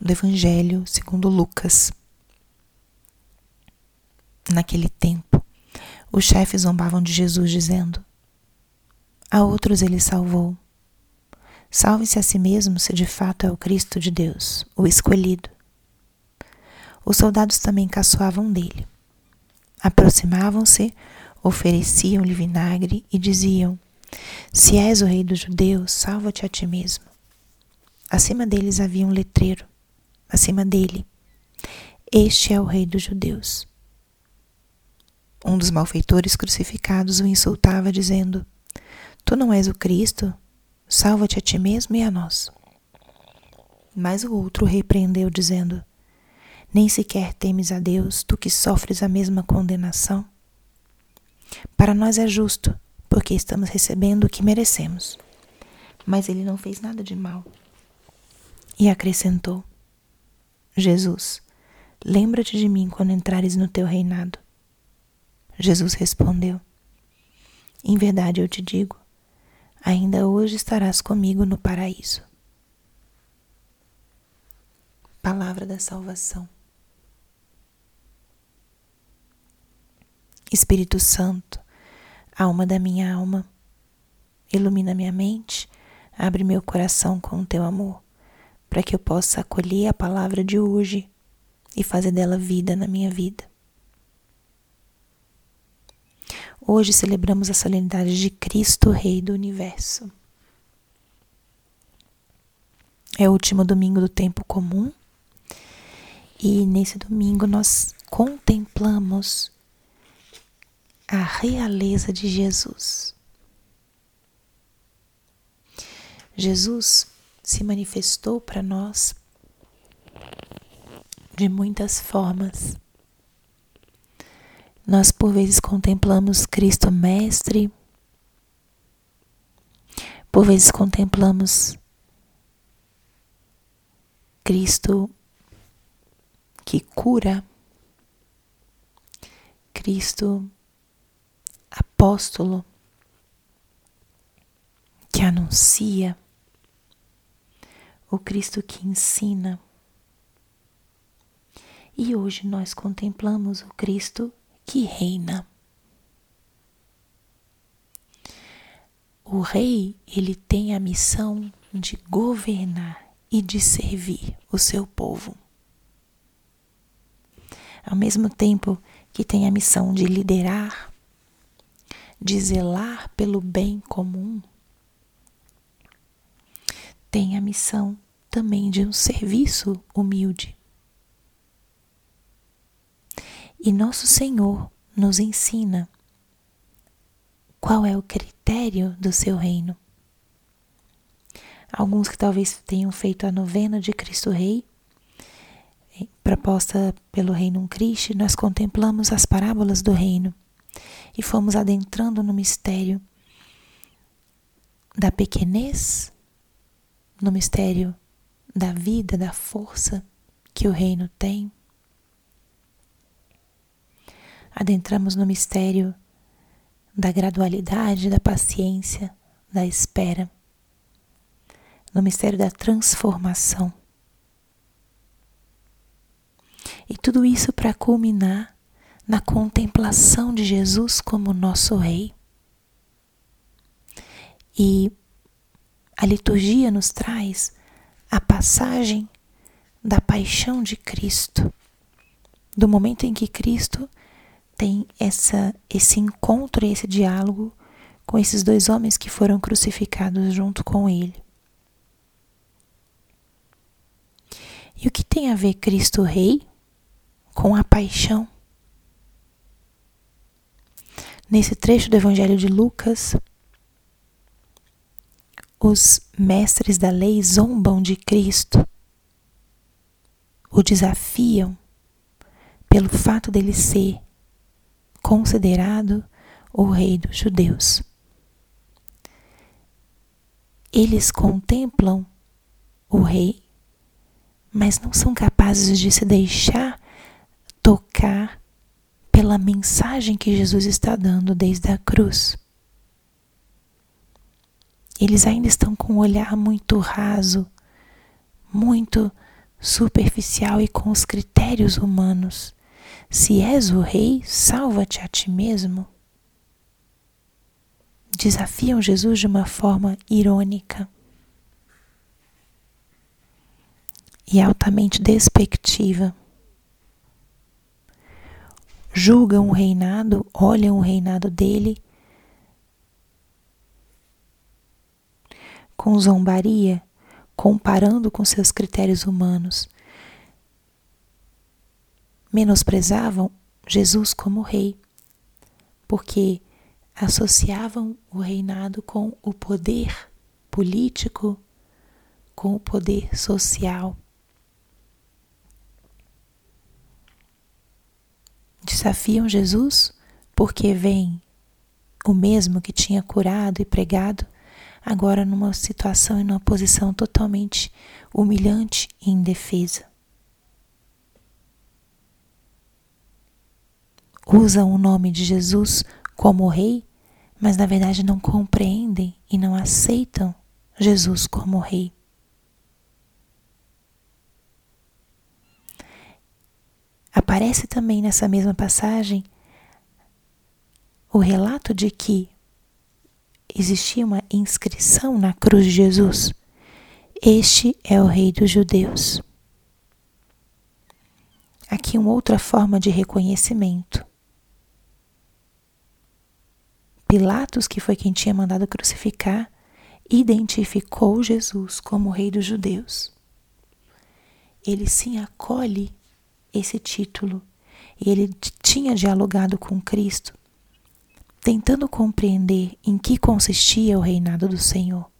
do Evangelho segundo Lucas. Naquele tempo, os chefes zombavam de Jesus, dizendo: A outros ele salvou. Salve-se a si mesmo se de fato é o Cristo de Deus, o escolhido. Os soldados também caçoavam dele. Aproximavam-se, ofereciam-lhe vinagre e diziam: Se és o rei dos judeus, salva-te a ti mesmo. Acima deles havia um letreiro, acima dele: Este é o rei dos judeus. Um dos malfeitores crucificados o insultava, dizendo: Tu não és o Cristo? Salva-te a ti mesmo e a nós. Mas o outro repreendeu, dizendo: Nem sequer temes a Deus, tu que sofres a mesma condenação? Para nós é justo, porque estamos recebendo o que merecemos. Mas ele não fez nada de mal. E acrescentou: Jesus, lembra-te de mim quando entrares no teu reinado. Jesus respondeu: Em verdade eu te digo, ainda hoje estarás comigo no paraíso. Palavra da salvação. Espírito Santo, alma da minha alma, ilumina minha mente, abre meu coração com o teu amor, para que eu possa acolher a palavra de hoje e fazer dela vida na minha vida. Hoje celebramos a solenidade de Cristo, Rei do Universo. É o último domingo do tempo comum e nesse domingo nós contemplamos a realeza de Jesus. Jesus se manifestou para nós de muitas formas. Nós por vezes contemplamos Cristo Mestre, por vezes contemplamos Cristo que cura, Cristo apóstolo que anuncia, o Cristo que ensina. E hoje nós contemplamos o Cristo que reina. O rei, ele tem a missão de governar e de servir o seu povo. Ao mesmo tempo que tem a missão de liderar, de zelar pelo bem comum, tem a missão também de um serviço humilde. E nosso Senhor nos ensina qual é o critério do seu reino. Alguns que talvez tenham feito a novena de Cristo Rei, eh, proposta pelo Reino Cristo, nós contemplamos as parábolas do reino e fomos adentrando no mistério da pequenez, no mistério da vida, da força que o reino tem adentramos no mistério da gradualidade, da paciência, da espera, no mistério da transformação. E tudo isso para culminar na contemplação de Jesus como nosso Rei. E a liturgia nos traz a passagem da paixão de Cristo, do momento em que Cristo tem essa, esse encontro esse diálogo com esses dois homens que foram crucificados junto com ele. E o que tem a ver Cristo Rei com a paixão? Nesse trecho do Evangelho de Lucas, os mestres da lei zombam de Cristo, o desafiam pelo fato dele ser considerado o rei dos judeus. Eles contemplam o rei, mas não são capazes de se deixar tocar pela mensagem que Jesus está dando desde a cruz. Eles ainda estão com um olhar muito raso, muito superficial e com os critérios humanos. Se és o rei, salva-te a ti mesmo. Desafiam Jesus de uma forma irônica e altamente despectiva. Julgam o reinado, olham o reinado dele com zombaria, comparando com seus critérios humanos. Menosprezavam Jesus como rei, porque associavam o reinado com o poder político, com o poder social. Desafiam Jesus porque vem o mesmo que tinha curado e pregado agora numa situação e numa posição totalmente humilhante e indefesa. Usam o nome de Jesus como rei, mas na verdade não compreendem e não aceitam Jesus como rei. Aparece também nessa mesma passagem o relato de que existia uma inscrição na cruz de Jesus. Este é o Rei dos Judeus. Aqui uma outra forma de reconhecimento. Pilatos, que foi quem tinha mandado crucificar, identificou Jesus como Rei dos Judeus. Ele sim acolhe esse título e ele tinha dialogado com Cristo tentando compreender em que consistia o reinado do Senhor.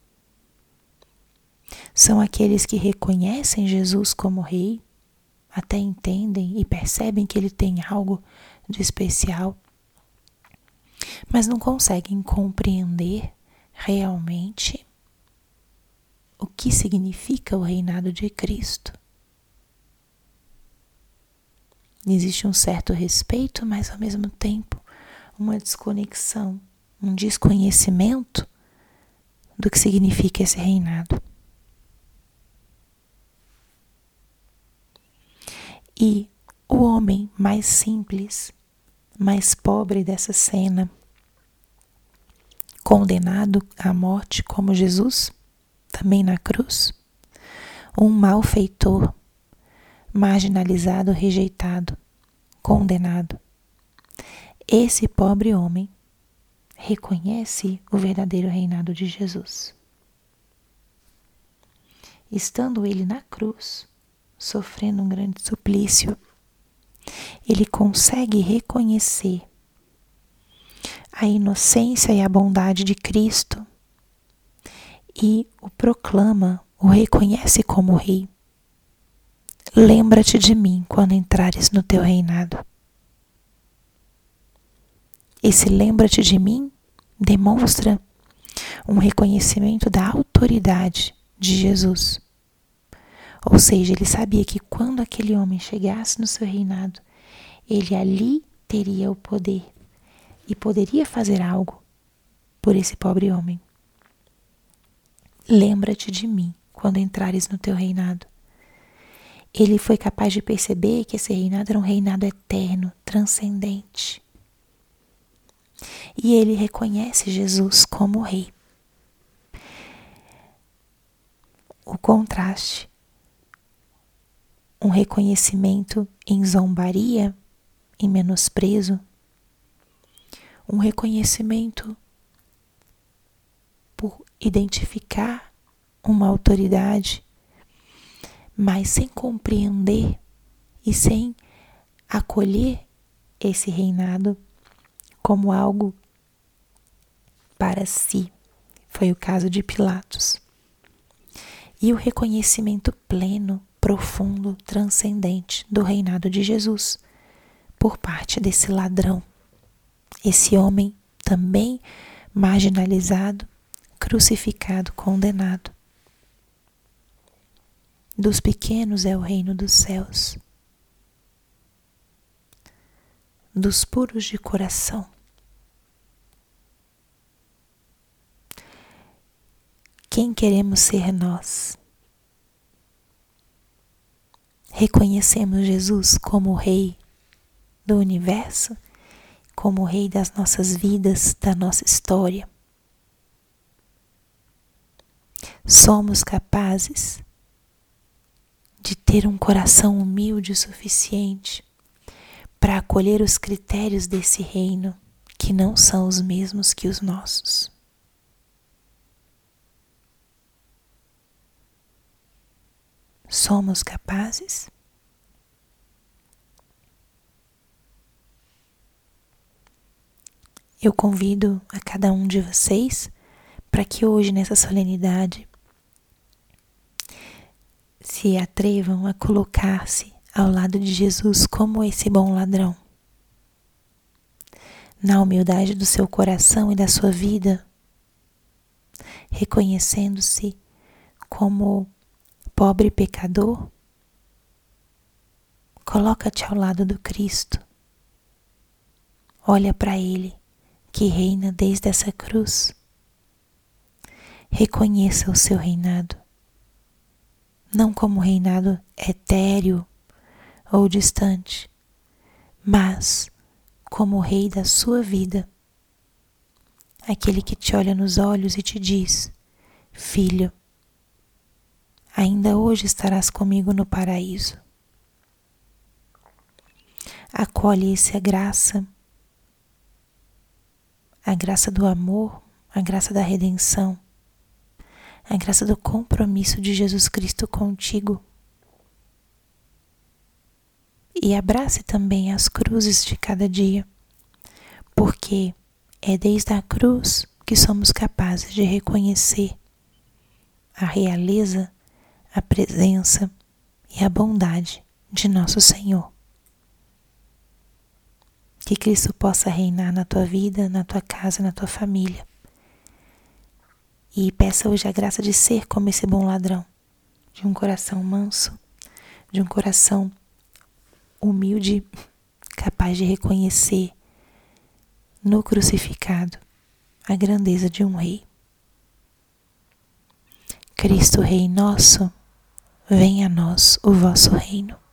São aqueles que reconhecem Jesus como Rei, até entendem e percebem que ele tem algo de especial, mas não conseguem compreender realmente o que significa o reinado de Cristo. Existe um certo respeito, mas ao mesmo tempo uma desconexão, um desconhecimento do que significa esse reinado. E o homem mais simples, mais pobre dessa cena, condenado à morte como Jesus, também na cruz, um malfeitor, marginalizado, rejeitado, condenado, esse pobre homem reconhece o verdadeiro reinado de Jesus. Estando ele na cruz, sofrendo um grande suplício, ele consegue reconhecer a inocência e a bondade de Cristo e o proclama, o reconhece como Rei. Lembra-te de mim quando entrares no teu reinado. Esse lembra-te de mim demonstra um reconhecimento da autoridade de Jesus. Ou seja, ele sabia que quando aquele homem chegasse no seu reinado, ele ali teria o poder e poderia fazer algo por esse pobre homem. Lembra-te de mim quando entrares no teu reinado. Ele foi capaz de perceber que esse reinado era um reinado eterno, transcendente e ele reconhece Jesus como Rei. O contraste, um reconhecimento em zombaria, em menosprezo, um reconhecimento por identificar uma autoridade, mas sem compreender e sem acolher esse reinado como algo para si. Foi o caso de Pilatos. E o reconhecimento pleno, profundo, transcendente do reinado de Jesus por parte desse ladrão, esse homem também marginalizado, crucificado, condenado. Dos pequenos é o reino dos céus, dos puros de coração quem queremos ser nós. reconhecemos Jesus como o Rei do universo, como o Rei das nossas vidas, da nossa história. Somos capazes de ter um coração humilde o suficiente para acolher os critérios desse reino que não são os mesmos que os nossos. Somos capazes? Eu convido a cada um de vocês para que hoje, nessa solenidade, se atrevam a colocar-se ao lado de Jesus como esse bom ladrão. Na humildade do seu coração e da sua vida, reconhecendo-se como pobre pecador, coloca-te ao lado do Cristo. Olha para Ele, que reina desde essa cruz. Reconheça o seu reinado não como reinado etéreo ou distante, mas como o rei da sua vida, aquele que te olha nos olhos e te diz: Filho, ainda hoje estarás comigo no paraíso. Acolhe essa graça, a graça do amor, a graça da redenção a graça do compromisso de Jesus Cristo contigo. E abrace também as cruzes de cada dia, porque é desde a cruz que somos capazes de reconhecer a realeza, a presença e a bondade de nosso Senhor. Que Cristo possa reinar na tua vida, na tua casa, na tua família e peça hoje a graça de ser como esse bom ladrão, de um coração manso, de um coração humilde, capaz de reconhecer no crucificado a grandeza de um rei. Cristo Rei nosso, venha a nós o vosso reino.